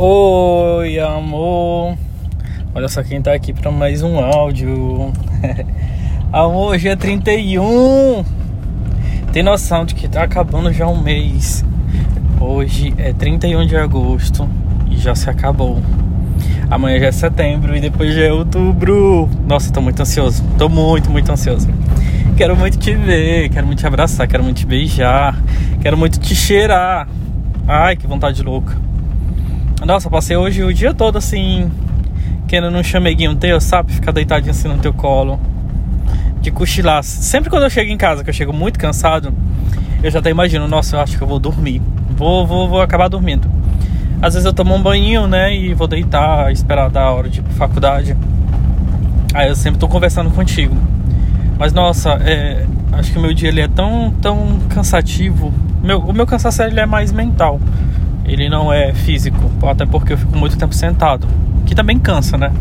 Oi, amor. Olha só quem tá aqui para mais um áudio. amor, hoje é 31. Tem noção de que tá acabando já um mês. Hoje é 31 de agosto e já se acabou. Amanhã já é setembro e depois já é outubro. Nossa, tô muito ansioso. Tô muito, muito ansioso. Quero muito te ver, quero muito te abraçar, quero muito te beijar, quero muito te cheirar. Ai, que vontade louca. Nossa, passei hoje o dia todo assim, querendo um chameguinho teu, sabe? Ficar deitadinho assim no teu colo. De cochilar. Sempre quando eu chego em casa, que eu chego muito cansado, eu já até imagino, nossa, eu acho que eu vou dormir. Vou, vou, vou acabar dormindo. Às vezes eu tomo um banho, né? E vou deitar, esperar da hora de ir pra faculdade. Aí eu sempre tô conversando contigo. Mas nossa, é, acho que o meu dia ele é tão, tão cansativo. Meu, o meu cansaço ele é mais mental. Ele não é físico, até porque eu fico muito tempo sentado, que também cansa, né?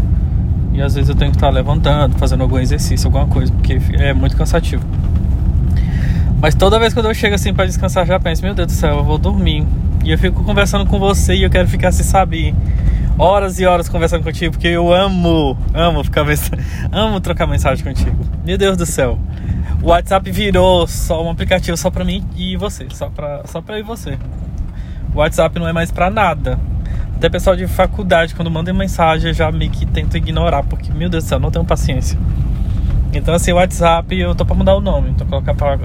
E às vezes eu tenho que estar levantando, fazendo algum exercício, alguma coisa, porque é muito cansativo. Mas toda vez que eu chego assim para descansar, já penso, meu Deus do céu, eu vou dormir. E eu fico conversando com você e eu quero ficar assim, sabe, horas e horas conversando contigo, porque eu amo, amo ficar amo trocar mensagem contigo. Meu Deus do céu. O WhatsApp virou só um aplicativo só para mim e você, só para só para eu e você. O WhatsApp não é mais para nada. Até pessoal de faculdade, quando manda mensagem, eu já meio que tento ignorar, porque, meu Deus do céu, não tenho paciência. Então, assim, o WhatsApp, eu tô pra mudar o nome. Então, colocar pra,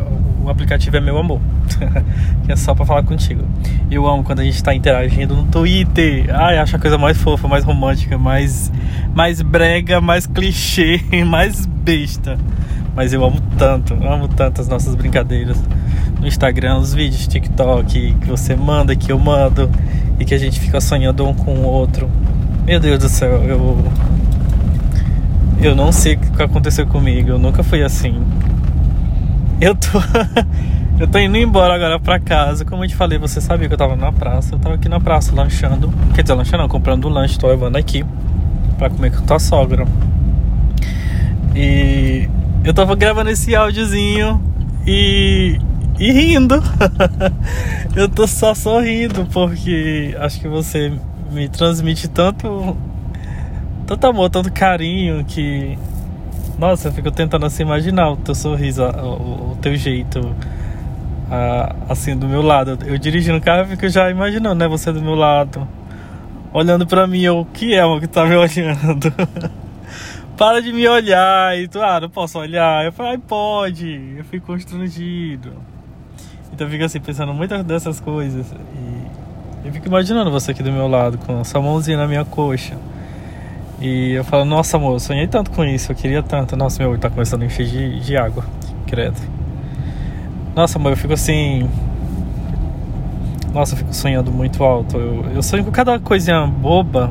o aplicativo é meu amor. que é só pra falar contigo. Eu amo quando a gente tá interagindo no Twitter. Ai, acho a coisa mais fofa, mais romântica, mais, mais brega, mais clichê, mais besta. Mas eu amo tanto, amo tanto as nossas brincadeiras no Instagram, os vídeos TikTok que você manda, que eu mando e que a gente fica sonhando um com o outro. Meu Deus do céu, eu eu não sei o que aconteceu comigo, eu nunca fui assim. Eu tô eu tô indo embora agora pra casa. Como eu te falei, você sabia que eu tava na praça. Eu tava aqui na praça lanchando. Quer dizer, lanchando não, comprando lanche, tô levando aqui pra comer com tua sogra. E eu tava gravando esse áudiozinho e e rindo. eu tô só sorrindo porque acho que você me transmite tanto tanto amor, tanto carinho que nossa, eu fico tentando assim imaginar o teu sorriso, o, teu jeito assim do meu lado. Eu dirigindo o carro, eu fico já imaginando, né, você do meu lado, olhando para mim, o que é o que tá me olhando? Para de me olhar e tu, ah, não posso olhar. Eu falei, pode. Eu fico constrangido. Então eu fico assim, pensando muitas dessas coisas. E eu fico imaginando você aqui do meu lado, com a sua mãozinha na minha coxa. E eu falo, nossa amor, eu sonhei tanto com isso, eu queria tanto. Nossa, meu tá começando a encher de, de água, credo. Nossa amor, eu fico assim. Nossa, eu fico sonhando muito alto. Eu, eu sonho com cada coisinha boba.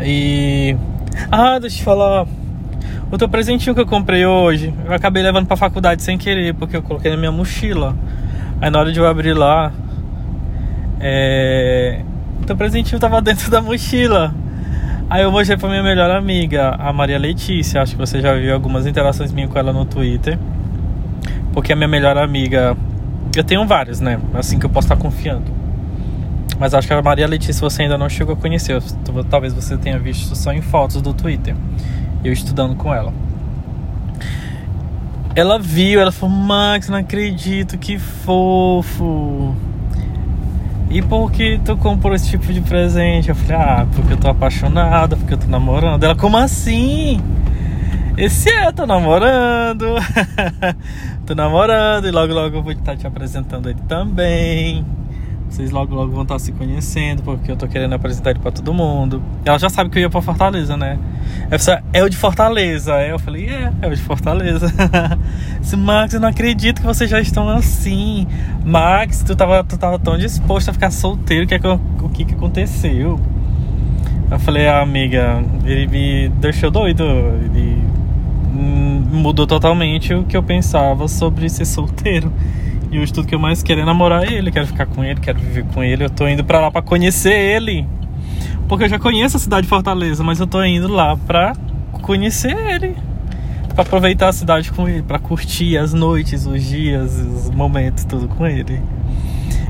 E. Ah, deixa eu te falar. O teu presentinho que eu comprei hoje, eu acabei levando pra faculdade sem querer, porque eu coloquei na minha mochila. Aí na hora de eu abrir lá, é... o teu presentinho tava dentro da mochila. Aí eu mostrei pra minha melhor amiga, a Maria Letícia. Acho que você já viu algumas interações minhas com ela no Twitter. Porque a minha melhor amiga. Eu tenho vários, né? Assim que eu posso estar confiando. Mas acho que a Maria Letícia você ainda não chegou a conhecer. Talvez você tenha visto só em fotos do Twitter eu estudando com ela. Ela viu, ela falou: Max, não acredito, que fofo. E por que tu comprou esse tipo de presente? Eu falei: Ah, porque eu tô apaixonada, porque eu tô namorando. Ela, como assim? Esse é, tô namorando. tô namorando e logo logo eu vou estar te apresentando ele também. Vocês logo logo vão estar se conhecendo, porque eu tô querendo apresentar ele pra todo mundo. Ela já sabe que eu ia pra Fortaleza, né? Ela falou, é o de Fortaleza. Aí eu falei, é, é o de Fortaleza. Disse, Max, eu não acredito que vocês já estão assim. Max, tu tava, tu tava tão disposto a ficar solteiro, que é que, o que que aconteceu? Eu falei, ah, amiga, ele me deixou doido. Ele mudou totalmente o que eu pensava sobre ser solteiro. E o tudo que eu mais quero é namorar ele, quero ficar com ele, quero viver com ele. Eu tô indo pra lá pra conhecer ele. Porque eu já conheço a cidade de Fortaleza, mas eu tô indo lá pra conhecer ele. Pra aproveitar a cidade com ele, pra curtir as noites, os dias, os momentos, tudo com ele.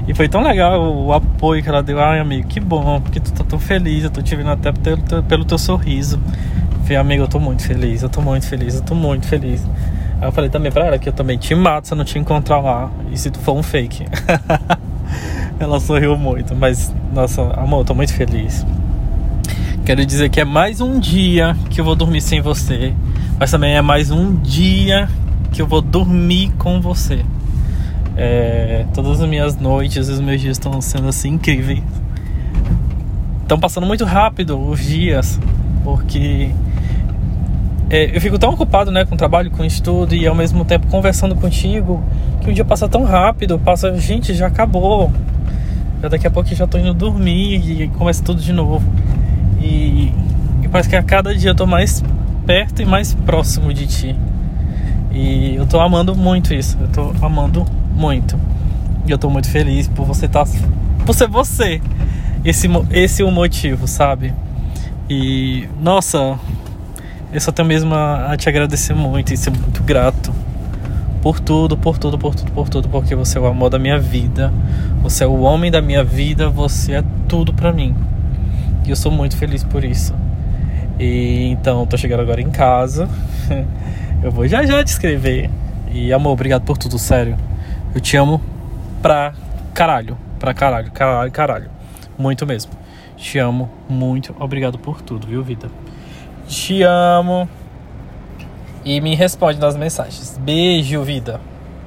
E foi tão legal o apoio que ela deu. Ai, amigo, que bom, porque tu tá tão feliz. Eu tô te vendo até pelo teu, pelo teu sorriso. Falei, amigo, eu tô muito feliz, eu tô muito feliz, eu tô muito feliz. Aí eu falei também pra ela que eu também te mato se eu não te encontrar lá. E se tu for um fake. ela sorriu muito, mas, nossa, amor, eu tô muito feliz. Quero dizer que é mais um dia que eu vou dormir sem você. Mas também é mais um dia que eu vou dormir com você. É, todas as minhas noites, os meus dias estão sendo assim incríveis. Estão passando muito rápido os dias, porque é, eu fico tão ocupado né, com o trabalho, com o estudo e ao mesmo tempo conversando contigo que o dia passa tão rápido. Passa, gente, já acabou. Já daqui a pouco já tô indo dormir e começa tudo de novo. E, e parece que a cada dia eu tô mais perto e mais próximo de ti. E eu tô amando muito isso. Eu tô amando muito. E eu tô muito feliz por você estar. Tá, por ser você. Esse, esse é o motivo, sabe? E, nossa, eu só tenho mesmo a, te agradecer muito e ser muito grato por tudo, por tudo, por tudo, por tudo, porque você é o amor da minha vida, você é o homem da minha vida, você é tudo para mim. E eu sou muito feliz por isso. E então, tô chegando agora em casa. eu vou já já te escrever. E amor, obrigado por tudo, sério. Eu te amo pra caralho. Pra caralho, caralho, caralho. Muito mesmo. Te amo muito. Obrigado por tudo, viu, vida? Te amo. E me responde nas mensagens. Beijo, vida.